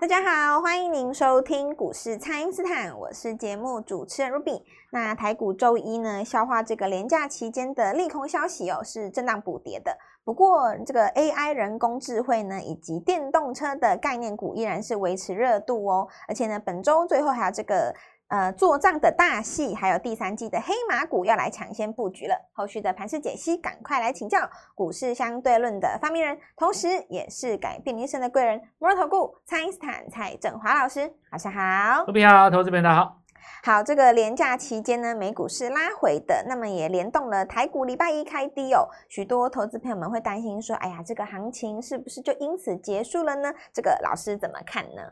大家好，欢迎您收听股市蔡因斯坦，我是节目主持人 Ruby。那台股周一呢，消化这个连假期间的利空消息哦，是震荡补跌的。不过这个 AI 人工智慧呢，以及电动车的概念股依然是维持热度哦。而且呢，本周最后还有这个。呃，做账的大戏，还有第三季的黑马股要来抢先布局了。后续的盘势解析，赶快来请教股市相对论的发明人，同时也是改变人生的贵人——摩尔投顾蔡因斯坦蔡振华老师，晚上好。各位好，投资朋友大好。好，这个连假期间呢，美股是拉回的，那么也联动了台股礼拜一开低哦。许多投资朋友们会担心说，哎呀，这个行情是不是就因此结束了呢？这个老师怎么看呢？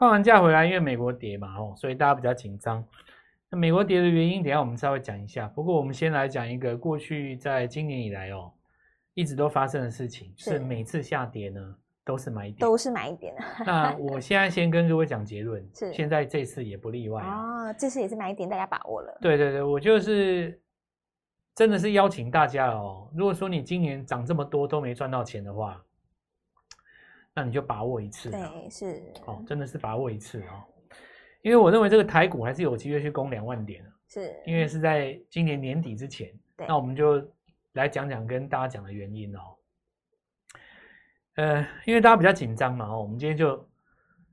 放完假回来，因为美国跌嘛，哦，所以大家比较紧张。那美国跌的原因，等一下我们稍微讲一下。不过我们先来讲一个过去在今年以来哦，一直都发生的事情，是每次下跌呢都是买点，都是买点。那我现在先跟各位讲结论，是现在这次也不例外哦，这次也是买点，大家把握了。对对对，我就是真的是邀请大家哦，如果说你今年涨这么多都没赚到钱的话。那你就把握一次，对，是。哦，真的是把握一次哦，因为我认为这个台股还是有机会去攻两万点，是，因为是在今年年底之前，对，那我们就来讲讲跟大家讲的原因哦，呃，因为大家比较紧张嘛，哦，我们今天就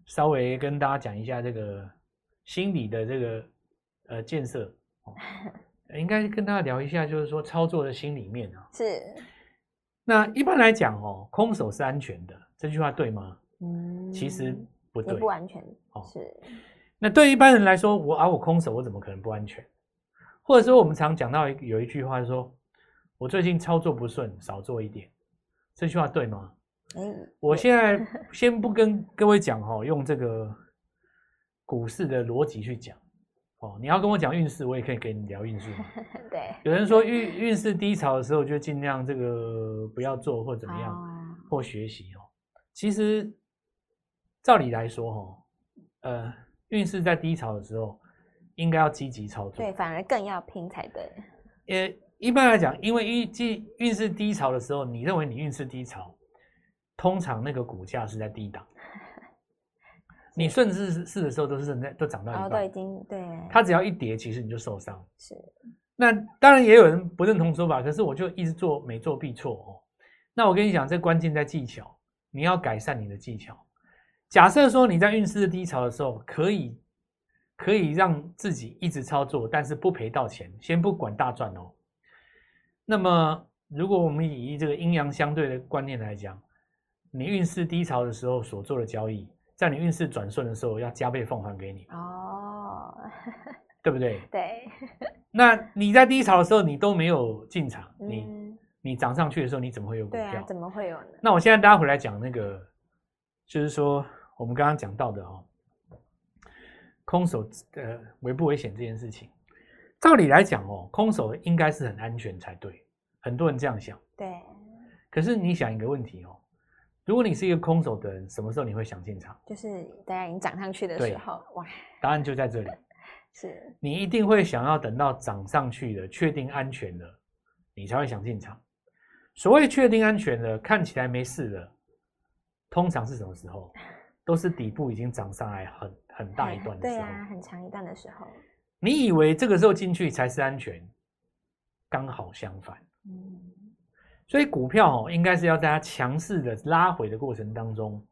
稍微跟大家讲一下这个心理的这个呃建设，哦，应该跟大家聊一下，就是说操作的心里面啊，是，那一般来讲哦，空手是安全的。这句话对吗？嗯，其实不对，不安全。哦，是。那对一般人来说，我啊，我空手，我怎么可能不安全？或者说，我们常讲到有一句话说，我最近操作不顺，少做一点。这句话对吗？嗯，我现在 先不跟各位讲哈，用这个股市的逻辑去讲。哦，你要跟我讲运势，我也可以给你聊运势。对，有人说运运势低潮的时候，就尽量这个不要做或怎么样，哦，或学习哦。其实，照理来说，哈，呃，运势在低潮的时候，应该要积极操作。对，反而更要拼才对。呃，一般来讲，因为运运运势低潮的时候，你认为你运势低潮，通常那个股价是在低档。你顺势势的时候，都是在都涨到一半，都已经对。它只要一跌，其实你就受伤。是。那当然也有人不认同说法，可是我就一直做，每做必错哦。那我跟你讲，这关键在技巧。你要改善你的技巧。假设说你在运势低潮的时候，可以可以让自己一直操作，但是不赔到钱，先不管大赚哦。那么，如果我们以这个阴阳相对的观念来讲，你运势低潮的时候所做的交易，在你运势转顺的时候，要加倍奉还给你哦，对不对？对。那你在低潮的时候，你都没有进场，你。嗯你涨上去的时候，你怎么会有股票？对啊，怎么会有呢？那我现在大家回来讲那个，就是说我们刚刚讲到的哦，空手呃危不危险这件事情，照理来讲哦，空手应该是很安全才对，很多人这样想。对。可是你想一个问题哦，如果你是一个空手的人，什么时候你会想进场？就是大家已经涨上去的时候，哇！答案就在这里，是你一定会想要等到涨上去的，确定安全了，你才会想进场。所谓确定安全的，看起来没事的，通常是什么时候？都是底部已经涨上来很很大一段的时候。对啊，很长一段的时候。你以为这个时候进去才是安全，刚好相反。嗯。所以股票哦，应该是要在它强势的拉回的过程当中，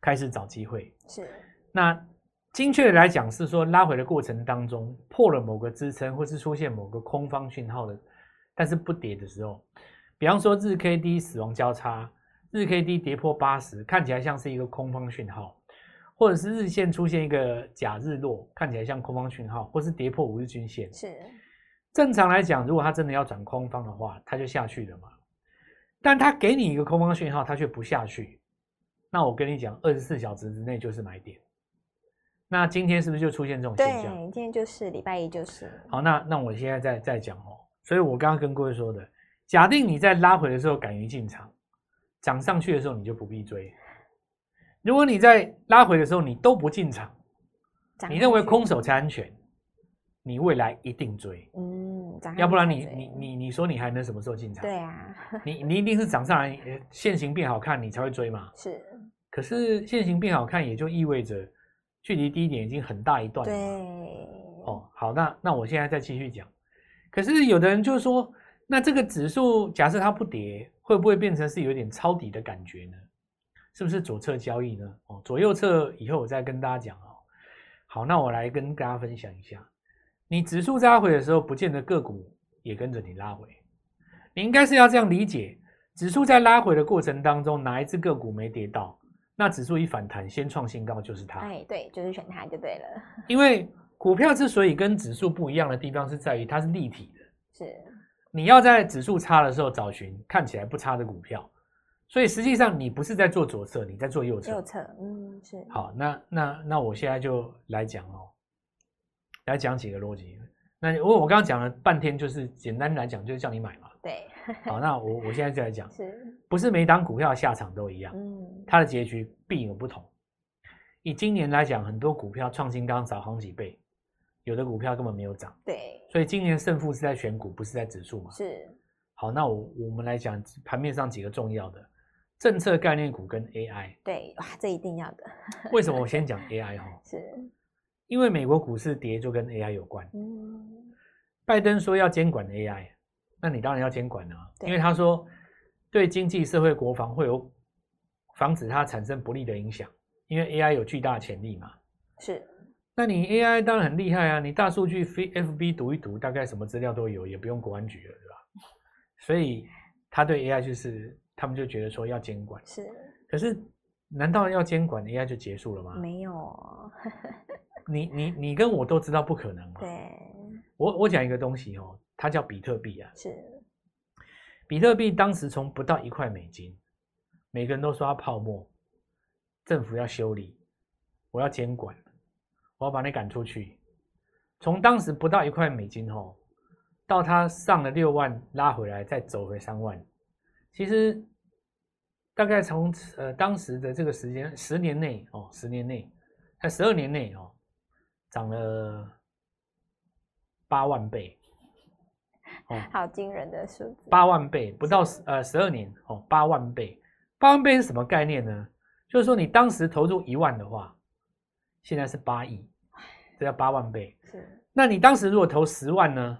开始找机会。是。那精确的来讲，是说拉回的过程当中破了某个支撑，或是出现某个空方讯号的。但是不跌的时候，比方说日 K D 死亡交叉，日 K D 跌破八十，看起来像是一个空方讯号，或者是日线出现一个假日落，看起来像空方讯号，或是跌破五日均线。是正常来讲，如果它真的要转空方的话，它就下去了嘛。但它给你一个空方讯号，它却不下去，那我跟你讲，二十四小时之内就是买点。那今天是不是就出现这种现象？对，今天就是礼拜一就是。好，那那我现在再再讲哦。所以我刚刚跟各位说的，假定你在拉回的时候敢于进场，涨上去的时候你就不必追。如果你在拉回的时候你都不进场，你认为空手才安全，你未来一定追。嗯，要不然你你你你说你还能什么时候进场？对啊，你你一定是涨上来，线形变好看，你才会追嘛。是。可是线形变好看，也就意味着距离低点已经很大一段了。对，哦，好，那那我现在再继续讲。可是有的人就说，那这个指数假设它不跌，会不会变成是有点抄底的感觉呢？是不是左侧交易呢？哦，左右侧以后我再跟大家讲哦。好，那我来跟大家分享一下，你指数拉回的时候，不见得个股也跟着你拉回。你应该是要这样理解，指数在拉回的过程当中，哪一只个股没跌到？那指数一反弹，先创新高就是它。哎，对，就是选它就对了。因为股票之所以跟指数不一样的地方，是在于它是立体的。是，你要在指数差的时候找寻看起来不差的股票。所以实际上你不是在做左侧，你在做右侧。右侧，嗯，是。好，那那那我现在就来讲哦，来讲几个逻辑。那因为我刚刚讲了半天，就是简单来讲，就是叫你买嘛。对。好，那我我现在就来讲，是不是每档股票的下场都一样？嗯。它的结局必有不同。以今年来讲，很多股票创新高涨好几倍，有的股票根本没有涨。对。所以今年胜负是在选股，不是在指数嘛？是。好，那我我们来讲盘面上几个重要的。政策概念股跟 AI，对，哇，这一定要的。为什么我先讲 AI 哈？是，因为美国股市跌就跟 AI 有关。嗯，拜登说要监管 AI，那你当然要监管啊，因为他说对经济社会国防会有防止它产生不利的影响，因为 AI 有巨大的潜力嘛。是，那你 AI 当然很厉害啊，你大数据非 FB 读一读，大概什么资料都有，也不用国安局了，对吧？所以他对 AI 就是。他们就觉得说要监管是，可是难道要监管 AI 就结束了吗？没有，你你你跟我都知道不可能嘛。对，我我讲一个东西哦，它叫比特币啊。是，比特币当时从不到一块美金，每个人都说它泡沫，政府要修理，我要监管，我要把你赶出去。从当时不到一块美金哦，到它上了六万，拉回来再走回三万。其实大概从呃当时的这个时间十年内哦，十年内在十二年内哦，涨了八万倍哦，好惊人的数字，八万倍不到十呃十二年哦，八万倍，八万倍是什么概念呢？就是说你当时投入一万的话，现在是八亿，这叫八万倍。是，那你当时如果投十万呢？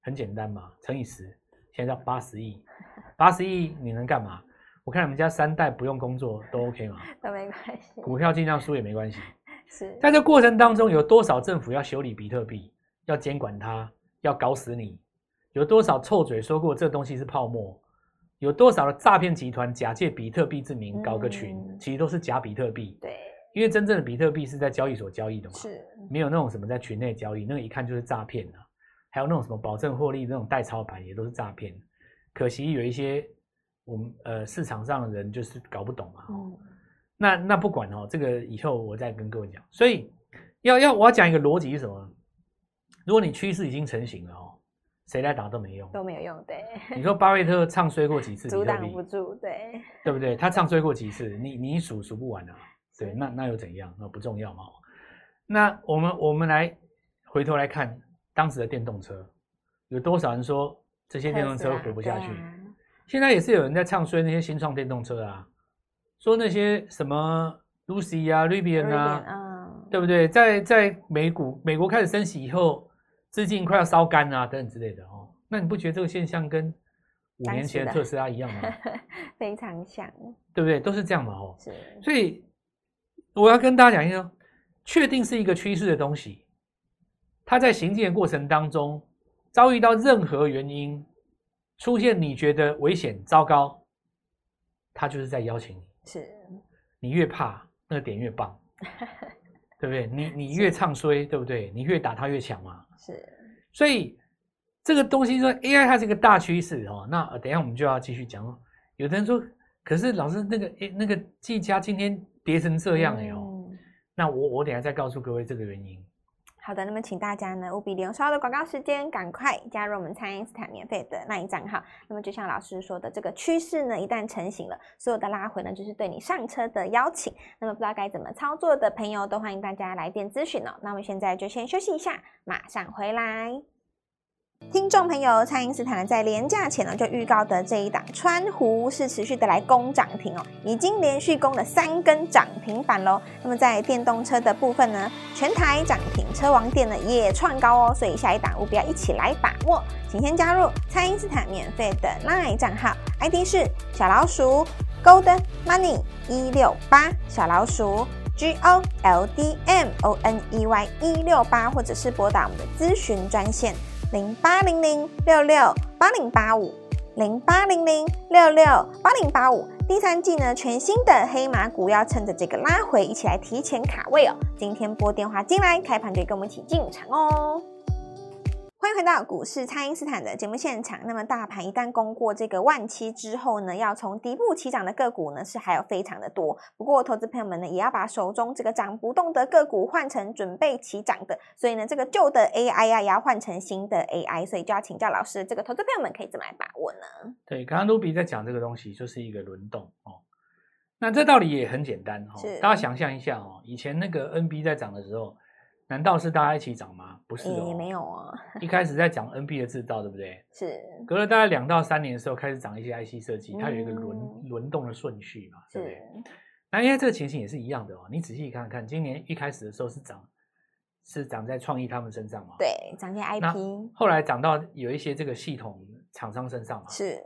很简单嘛，乘以十，现在叫八十亿。八十亿你能干嘛？我看你们家三代不用工作都 OK 吗？都没关系。股票尽量输也没关系。是。在这过程当中，有多少政府要修理比特币，要监管它，要搞死你？有多少臭嘴说过这东西是泡沫？有多少的诈骗集团假借比特币之名搞个群，嗯、其实都是假比特币。对。因为真正的比特币是在交易所交易的嘛。是。没有那种什么在群内交易，那个一看就是诈骗的。还有那种什么保证获利那种代操盘，也都是诈骗。可惜有一些我们呃市场上的人就是搞不懂嘛。嗯、那那不管哦，这个以后我再跟各位讲。所以要要我要讲一个逻辑是什么？如果你趋势已经成型了哦，谁来打都没用，都没有用。对，你说巴菲特唱衰过几次？阻挡不住，对，对不对？他唱衰过几次？你你数数不完啊。对，那那又怎样？那不重要嘛。那我们我们来回头来看当时的电动车，有多少人说？这些电动车活不下去，啊、现在也是有人在唱衰那些新创电动车啊，说那些什么 Lucy 啊、Rivian 啊，嗯、对不对？在在美股美国开始升息以后，资金快要烧干啊，等等之类的哦。那你不觉得这个现象跟五年前的特斯拉一样吗？非常像，对不对？都是这样嘛，哦。是。所以我要跟大家讲一下，确定是一个趋势的东西，它在行进的过程当中。遭遇到任何原因出现，你觉得危险、糟糕，它就是在邀请你。是，你越怕，那个点越棒，对不对？你你越唱衰，对不对？你越打它越强嘛。是，所以这个东西说 AI 它是一个大趋势哦。那等一下我们就要继续讲。有的人说，可是老师那个诶那个技嘉今天跌成这样哎哦，嗯、那我我等下再告诉各位这个原因。好的，那么请大家呢务必利用稍后的广告时间，赶快加入我们蔡因斯坦免费的那一账号。那么就像老师说的，这个趋势呢一旦成型了，所有的拉回呢就是对你上车的邀请。那么不知道该怎么操作的朋友，都欢迎大家来电咨询哦。那我们现在就先休息一下，马上回来。听众朋友，蔡因斯坦在连假前呢就预告的这一档川湖是持续的来攻涨停哦，已经连续攻了三根涨停板喽。那么在电动车的部分呢，全台涨停，车王店呢也创高哦，所以下一档务必要一起来把握。请先加入蔡因斯坦免费的 LINE 账号，ID 是小老鼠 Gold Money 一六八小老鼠。G O L D M O N E Y 一六八，或者是拨打我们的咨询专线零八零零六六八零八五零八零零六六八零八五。第三季呢，全新的黑马股要趁着这个拉回，一起来提前卡位哦。今天拨电话进来，开盘就跟我们一起进场哦。欢迎回到股市，蔡因斯坦的节目现场。那么，大盘一旦攻过这个万七之后呢，要从底部起涨的个股呢，是还有非常的多。不过，投资朋友们呢，也要把手中这个涨不动的个股换成准备起涨的。所以呢，这个旧的 AI 呀、啊，也要换成新的 AI。所以，就要请教老师，这个投资朋友们可以怎么来把握呢？对，刚刚卢比在讲这个东西，就是一个轮动哦。那这道理也很简单哦，大家想象一下哦，以前那个 NB 在涨的时候。难道是大家一起涨吗？不是哦，也没有啊。一开始在讲 NB 的制造，对不对？是。隔了大概两到三年的时候，开始涨一些 IC 设计，它有一个轮、嗯、轮动的顺序嘛，对不对？那因为这个情形也是一样的哦。你仔细看看，今年一开始的时候是涨，是涨在创意他们身上嘛？对，涨在 IP。后来涨到有一些这个系统厂商身上嘛？是。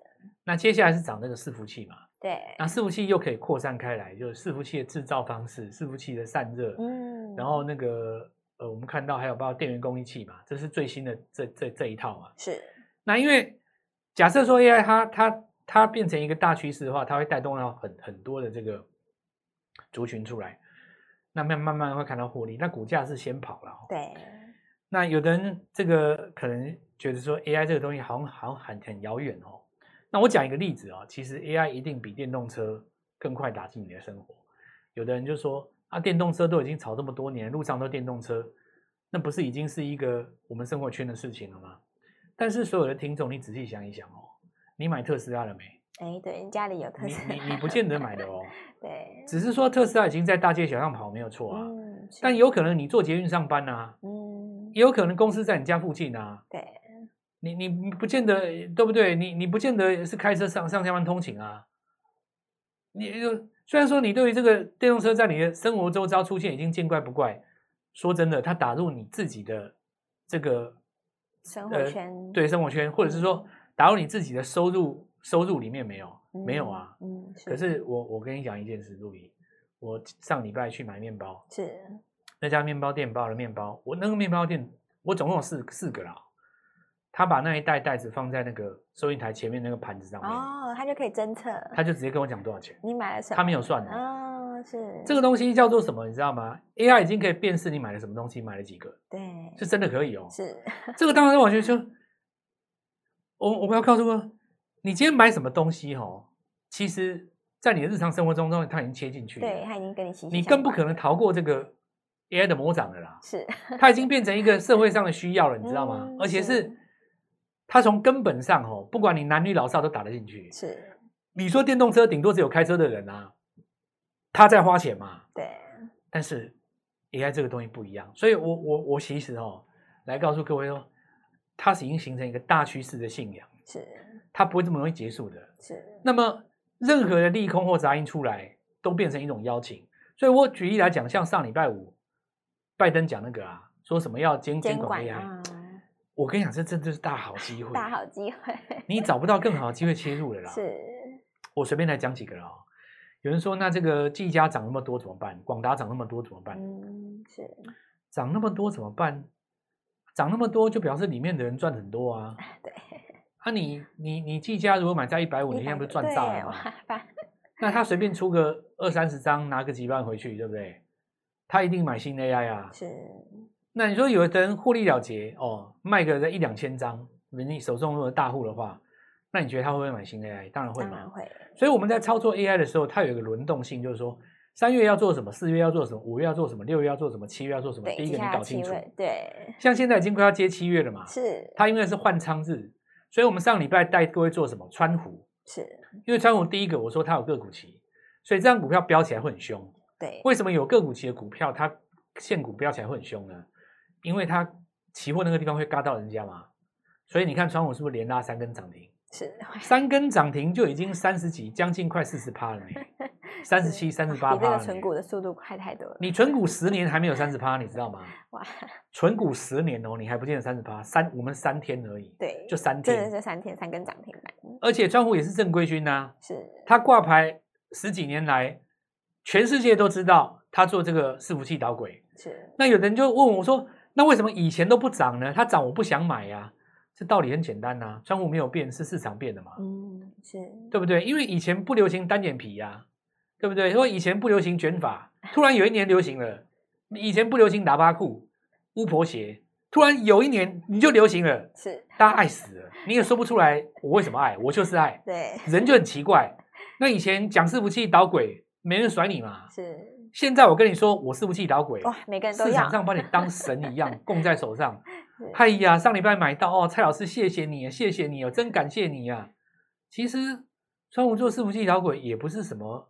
那接下来是涨那个伺服器嘛？对。那伺服器又可以扩散开来，就是伺服器的制造方式，伺服器的散热，嗯，然后那个。呃，我们看到还有包括电源供应器嘛，这是最新的这这这一套嘛。是。那因为假设说 AI 它它它变成一个大趋势的话，它会带动到很很多的这个族群出来，那慢慢慢会看到获利，那股价是先跑了。对。那有的人这个可能觉得说 AI 这个东西好像好像很很遥远哦。那我讲一个例子啊、哦，其实 AI 一定比电动车更快打进你的生活。有的人就说。啊，电动车都已经炒这么多年，路上都电动车，那不是已经是一个我们生活圈的事情了吗？但是所有的听众，你仔细想一想哦，你买特斯拉了没？哎，对，家里有特斯拉，你你，你不见得买的哦。对，只是说特斯拉已经在大街小巷跑，没有错啊。嗯，但有可能你坐捷运上班啊，嗯，也有可能公司在你家附近啊。对，你你你不见得对不对？你你不见得是开车上上下班通勤啊。你就。虽然说你对于这个电动车在你的生活周遭出现已经见怪不怪，说真的，它打入你自己的这个生活圈，呃、对生活圈，或者是说打入你自己的收入收入里面没有？嗯、没有啊。嗯。是可是我我跟你讲一件事，陆怡，我上礼拜去买面包，是那家面包店包的面包，我那个面包店我总共有四四个啦。他把那一袋袋子放在那个收银台前面那个盘子上面，哦，他就可以侦测，他就直接跟我讲多少钱。你买了什么？他没有算哦，是这个东西叫做什么？你知道吗？AI 已经可以辨识你买了什么东西，买了几个，对，是真的可以哦。是这个当然是完全就，我我不要告诉我，你今天买什么东西哦，其实在你的日常生活中中，它已经切进去了，对，它已经跟你息息你更不可能逃过这个 AI 的魔掌了啦。是，它已经变成一个社会上的需要了，你知道吗？嗯、而且是。它从根本上哦，不管你男女老少都打得进去。是，你说电动车顶多只有开车的人啊，他在花钱嘛。对。但是 AI 这个东西不一样，所以我我我其实哦，来告诉各位说，它是已经形成一个大趋势的信仰。是。它不会这么容易结束的。是。那么任何的利空或杂音出来，都变成一种邀请。所以我举例来讲，像上礼拜五，拜登讲那个啊，说什么要监监管 AI。啊我跟你讲，这真的是大好机会，大好机会，你找不到更好的机会切入了啦。是，我随便来讲几个啦。有人说，那这个技嘉涨那么多怎么办？广达涨那么多怎么办？嗯，是，涨那么多怎么办？涨那么多就表示里面的人赚很多啊。对。啊你，你你你技嘉如果买在一百五，你现在不是赚炸了吗？那他随便出个二三十张，拿个几万回去，对不对？他一定买新 AI 啊。是。那你说有的人获利了结哦，卖个一两千张，你手中如果大户的话，那你觉得他会不会买新 AI？当然会嘛，当然会。所以我们在操作 AI 的时候，它有一个轮动性，就是说三月要做什么，四月要做什么，五月要做什么，六月要做什么，七月要做什么。第一个你搞清楚。对。像现在已经快要接七月了嘛。是。它因为是换仓日，所以我们上礼拜带各位做什么？川湖。是。因为川湖第一个我说它有个股期，所以这张股票飙起来会很凶。对。为什么有个股期的股票它现股飙起来会很凶呢？因为它期货那个地方会嘎到人家嘛，所以你看川股是不是连拉三根涨停？是三根涨停就已经三十几，将近快四十趴了呢，三十七、三十八趴。比这个存股的速度快太多了。你存股十年还没有三十趴，你知道吗？哇！存股十年哦，你还不见得三十趴，三我们三天而已，对，就三天，真的是三天三根涨停板。而且川股也是正规军呐、啊，是他挂牌十几年来，全世界都知道他做这个伺服器导轨。是。那有人就问我说：“那为什么以前都不涨呢？它涨我不想买呀、啊。”这道理很简单呐、啊，窗户没有变，是市场变的嘛。嗯，是对不对？因为以前不流行单眼皮呀、啊，对不对？因为以前不流行卷发，突然有一年流行了。以前不流行喇叭裤、巫婆鞋，突然有一年你就流行了。是，大家爱死了，你也说不出来我为什么爱，我就是爱。对，人就很奇怪。那以前讲伺服器导轨，没人甩你嘛。是，现在我跟你说，我伺服器导鬼，哇，每个人都要，市场上把你当神一样供在手上。哎呀，上礼拜买到哦，蔡老师谢谢你，谢谢你哦，真感谢你呀、啊。其实川普做伺服器导鬼也不是什么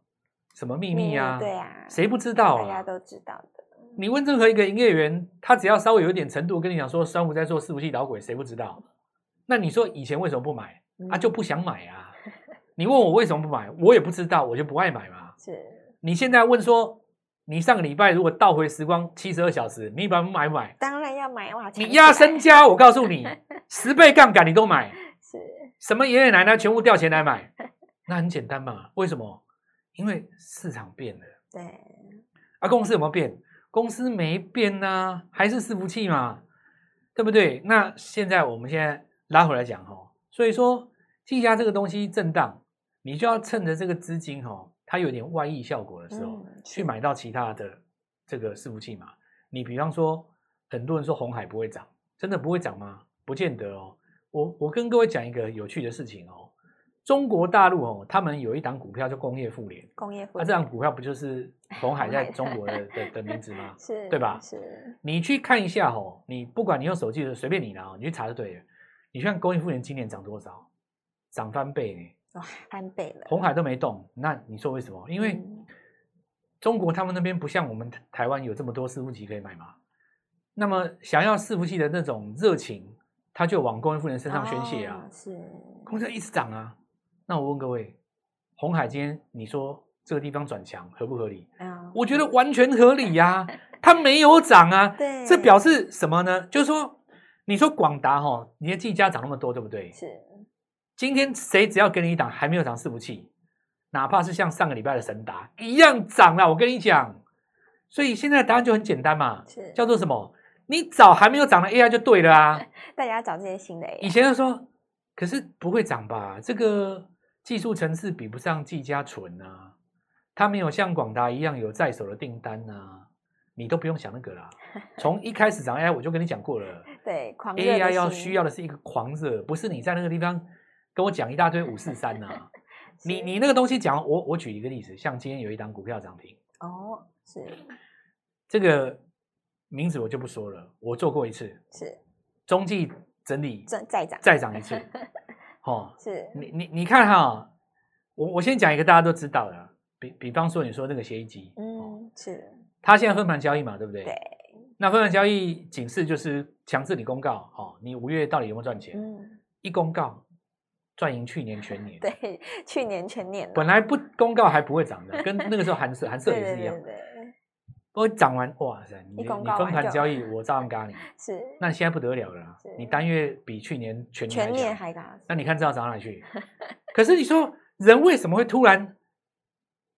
什么秘密啊，对啊，谁不知道啊？大家都知道的。你问任何一个营业员，他只要稍微有一点程度，跟你讲说川普在做伺服器导鬼，谁不知道？那你说以前为什么不买？啊，就不想买啊。你问我为什么不买，我也不知道，我就不爱买嘛。是。你现在问说，你上个礼拜如果倒回时光七十二小时，你把它买不买？当然要买哇！你压身家，我告诉你，十倍杠杆你都买。是。什么爷爷奶奶全部调钱来买？那很简单嘛。为什么？因为市场变了。对。啊，公司有没有变？公司没变呐、啊，还是伺服器嘛，对不对？那现在我们现在拉回来讲哈，所以说技嘉这个东西震荡，你就要趁着这个资金哈。它有点外溢效果的时候，嗯、去买到其他的这个伺服器嘛？你比方说，很多人说红海不会涨，真的不会涨吗？不见得哦。我我跟各位讲一个有趣的事情哦。中国大陆哦，他们有一档股票叫工业富联，工业富联，啊，这档股票不就是红海在中国的 的的名字吗？是，对吧？是。你去看一下哦，你不管你用手机的随便你啦，你去查就对了。你看工业富联今年涨多少？涨翻倍呢。哇，翻倍了！红海都没动，那你说为什么？因为中国他们那边不像我们台湾有这么多伺服器可以买嘛。那么想要伺服器的那种热情，他就往工业富人身上宣泄啊。哦、是，工资一直涨啊。那我问各位，红海今天你说这个地方转强合不合理？哦、我觉得完全合理呀、啊。它没有涨啊，对，这表示什么呢？就是说，你说广达哈，你的技嘉涨那么多，对不对？是。今天谁只要给你一档还没有涨伺服器，哪怕是像上个礼拜的神达一样涨了，我跟你讲。所以现在的答案就很简单嘛，是叫做什么？你找还没有涨的 AI 就对了啊。大家找这些新的 AI。以前就说，可是不会涨吧？这个技术层次比不上技嘉纯啊，它没有像广达一样有在手的订单啊，你都不用想那个啦。从一开始涨 AI 我就跟你讲过了，对，AI 要需要的是一个狂热，不是你在那个地方。跟我讲一大堆五四三呐，你你那个东西讲，我我举一个例子，像今天有一档股票涨停。哦，是。这个名字我就不说了，我做过一次，是。中继整理再再涨。再涨一次，哦，是。你你你看哈，我我先讲一个大家都知道的，比比方说你说那个协议机，嗯，是。它现在分盘交易嘛，对不对？对，那分盘交易警示就是强制你公告，哦，你五月到底有没有赚钱？嗯，一公告。赚赢去年全年，对，去年全年本来不公告还不会涨的，跟那个时候韩舍 韩舍也是一样的。不过涨完，哇塞，你你分盘交易，我照样咖你。是，那你现在不得了了，你单月比去年全年全年还嘎。那你看这要涨哪里去？可是你说人为什么会突然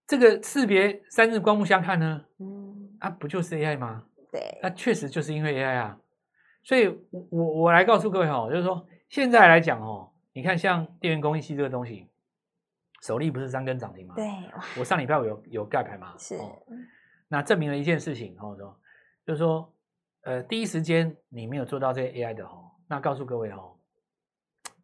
这个识别三日刮目相看呢？嗯，啊，不就是 AI 吗？对，那确实就是因为 AI 啊。所以我我来告诉各位哈，就是说现在来讲哦。你看，像电源供应器这个东西，首例不是三根涨停吗？对，我上礼拜我有有盖牌吗？是、哦，那证明了一件事情，哦，说就是说，呃，第一时间你没有做到这些 AI 的哦，那告诉各位哦，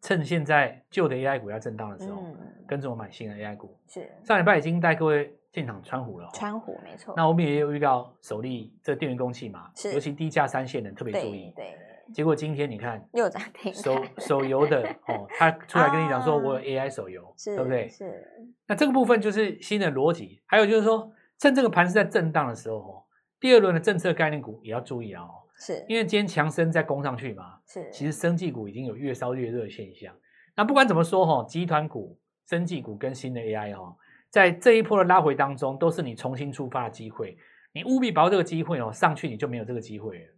趁现在旧的 AI 股要震荡的时候，嗯、跟着我买新的 AI 股。是，上礼拜已经带各位进场川湖了，川湖没错。那我们也有遇到首例这电源供应器嘛，是，尤其低价三线的特别注意。对。对结果今天你看又涨停，手手游的 哦，他出来跟你讲说，我有 AI 手游，啊、对不对？是。那这个部分就是新的逻辑，还有就是说，趁这个盘是在震荡的时候哦，第二轮的政策概念股也要注意啊哦。是因为今天强生在攻上去嘛，是，其实生技股已经有越烧越热的现象。那不管怎么说哈，集团股、生技股跟新的 AI 哈，在这一波的拉回当中，都是你重新出发的机会。你务必把握这个机会哦，上去你就没有这个机会了。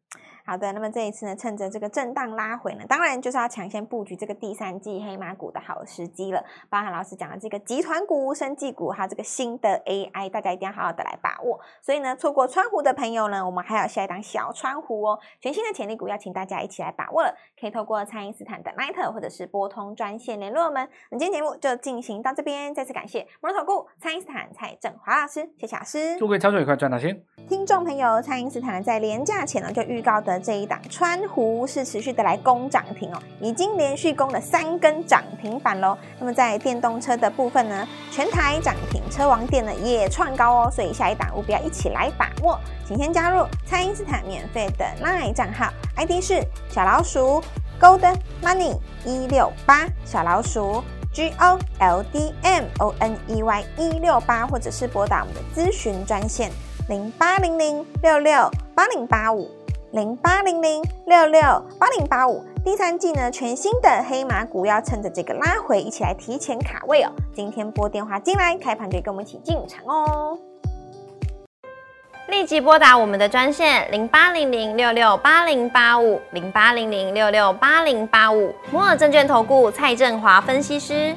好的，那么这一次呢，趁着这个震荡拉回呢，当然就是要抢先布局这个第三季黑马股的好时机了。包含老师讲的这个集团股、生技股，还有这个新的 AI，大家一定要好好的来把握。所以呢，错过川湖的朋友呢，我们还有下一档小川湖哦，全新的潜力股，要请大家一起来把握了。可以透过蔡因斯坦的 Line 或者是拨通专线联络我们。那今天节目就进行到这边，再次感谢摩尔投顾蔡因斯坦蔡振华老师，谢谢老师。祝各位操作愉快，赚大钱。众朋友，蔡因斯坦在连假前呢就预告的这一档川湖是持续的来攻涨停哦，已经连续攻了三根涨停板喽。那么在电动车的部分呢，全台涨停，车王电呢也创高哦，所以下一档务必要一起来把握。请先加入蔡因斯坦免费的 LINE 账号，ID 是小老鼠 Gold Money 一六八，小老鼠 G O L D M O N E Y 一六八，或者是拨打我们的咨询专线零八零零六六八零八五。零八零零六六八零八五，第三季呢，全新的黑马股要趁着这个拉回，一起来提前卡位哦。今天拨电话进来，开盘就跟我们一起进场哦。立即拨打我们的专线零八零零六六八零八五零八零零六六八零八五，摩尔证券投顾蔡振华分析师。